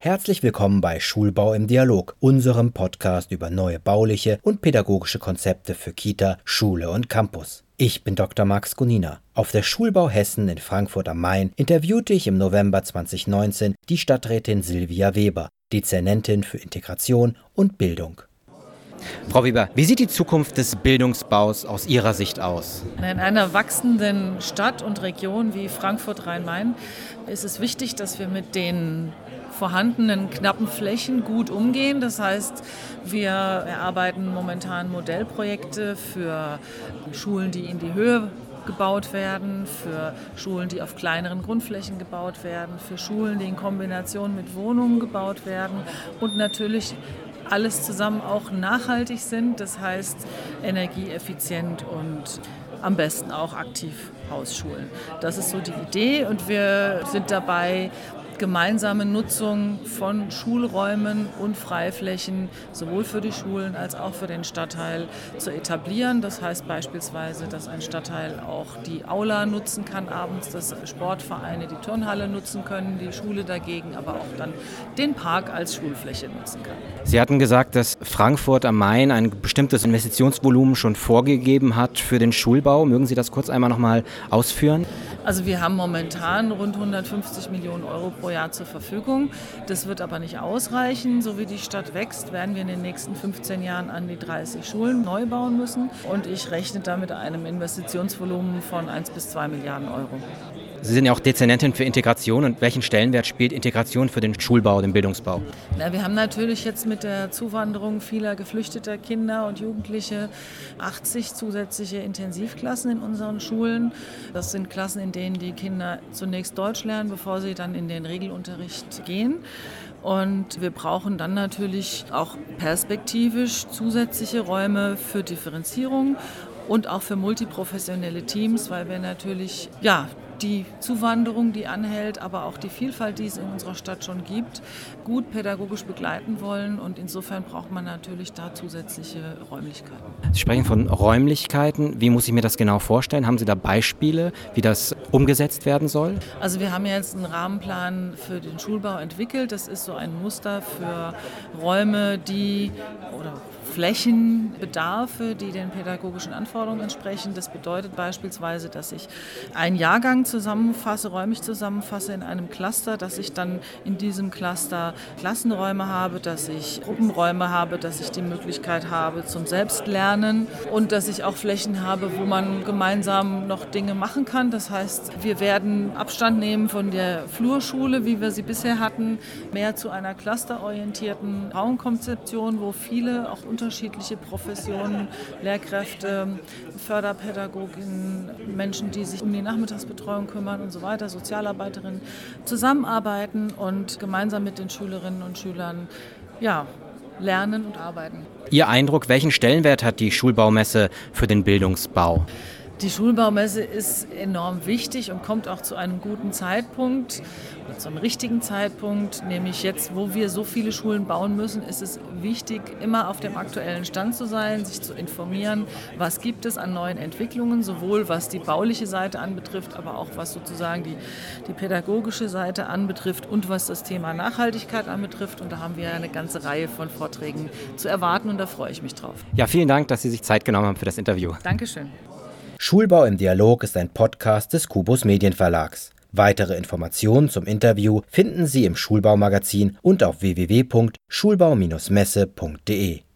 Herzlich willkommen bei Schulbau im Dialog, unserem Podcast über neue bauliche und pädagogische Konzepte für Kita, Schule und Campus. Ich bin Dr. Max Gunina. Auf der Schulbau Hessen in Frankfurt am Main interviewte ich im November 2019 die Stadträtin Silvia Weber, Dezernentin für Integration und Bildung. Frau Weber, wie sieht die Zukunft des Bildungsbaus aus Ihrer Sicht aus? In einer wachsenden Stadt und Region wie Frankfurt-Rhein-Main ist es wichtig, dass wir mit den vorhandenen knappen Flächen gut umgehen. Das heißt, wir erarbeiten momentan Modellprojekte für Schulen, die in die Höhe gebaut werden, für Schulen, die auf kleineren Grundflächen gebaut werden, für Schulen, die in Kombination mit Wohnungen gebaut werden und natürlich alles zusammen auch nachhaltig sind, das heißt energieeffizient und am besten auch aktiv Hausschulen. Das ist so die Idee und wir sind dabei, gemeinsame Nutzung von Schulräumen und Freiflächen sowohl für die Schulen als auch für den Stadtteil zu etablieren. Das heißt beispielsweise, dass ein Stadtteil auch die Aula nutzen kann abends, dass Sportvereine die Turnhalle nutzen können, die Schule dagegen aber auch dann den Park als Schulfläche nutzen kann. Sie hatten gesagt, dass Frankfurt am Main ein bestimmtes Investitionsvolumen schon vorgegeben hat für den Schulbau. Mögen Sie das kurz einmal noch mal ausführen? Also wir haben momentan rund 150 Millionen Euro pro Jahr zur Verfügung. Das wird aber nicht ausreichen. So wie die Stadt wächst, werden wir in den nächsten 15 Jahren an die 30 Schulen neu bauen müssen. Und ich rechne da mit einem Investitionsvolumen von 1 bis 2 Milliarden Euro. Sie sind ja auch Dezernentin für Integration. Und welchen Stellenwert spielt Integration für den Schulbau, den Bildungsbau? Na, wir haben natürlich jetzt mit der Zuwanderung vieler geflüchteter Kinder und Jugendliche 80 zusätzliche Intensivklassen in unseren Schulen. Das sind Klassen, in denen die Kinder zunächst Deutsch lernen, bevor sie dann in den Regelunterricht gehen. Und wir brauchen dann natürlich auch perspektivisch zusätzliche Räume für Differenzierung und auch für multiprofessionelle Teams, weil wir natürlich ja, die Zuwanderung, die anhält, aber auch die Vielfalt, die es in unserer Stadt schon gibt, gut pädagogisch begleiten wollen. Und insofern braucht man natürlich da zusätzliche Räumlichkeiten. Sie sprechen von Räumlichkeiten. Wie muss ich mir das genau vorstellen? Haben Sie da Beispiele, wie das umgesetzt werden soll? Also wir haben jetzt einen Rahmenplan für den Schulbau entwickelt. Das ist so ein Muster für Räume, die oder Flächenbedarfe, die den pädagogischen Anforderungen entsprechen. Das bedeutet beispielsweise, dass ich einen Jahrgang zusammenfasse, räumlich zusammenfasse in einem Cluster, dass ich dann in diesem Cluster Klassenräume habe, dass ich Gruppenräume habe, dass ich die Möglichkeit habe zum Selbstlernen und dass ich auch Flächen habe, wo man gemeinsam noch Dinge machen kann. Das heißt, wir werden Abstand nehmen von der Flurschule, wie wir sie bisher hatten, mehr zu einer clusterorientierten Raumkonzeption, wo viele auch unterschiedliche Professionen, Lehrkräfte, Förderpädagoginnen, Menschen, die sich um die Nachmittagsbetreuung kümmern und so weiter, Sozialarbeiterinnen, zusammenarbeiten und gemeinsam mit den Schülerinnen und Schülern ja, lernen und arbeiten. Ihr Eindruck, welchen Stellenwert hat die Schulbaumesse für den Bildungsbau? Die Schulbaumesse ist enorm wichtig und kommt auch zu einem guten Zeitpunkt, zu einem richtigen Zeitpunkt, nämlich jetzt, wo wir so viele Schulen bauen müssen, ist es wichtig, immer auf dem aktuellen Stand zu sein, sich zu informieren, was gibt es an neuen Entwicklungen, sowohl was die bauliche Seite anbetrifft, aber auch was sozusagen die, die pädagogische Seite anbetrifft und was das Thema Nachhaltigkeit anbetrifft. Und da haben wir eine ganze Reihe von Vorträgen zu erwarten und da freue ich mich drauf. Ja, vielen Dank, dass Sie sich Zeit genommen haben für das Interview. Dankeschön. Schulbau im Dialog ist ein Podcast des Kubus Medienverlags. Weitere Informationen zum Interview finden Sie im Schulbaumagazin und auf www.schulbau-messe.de.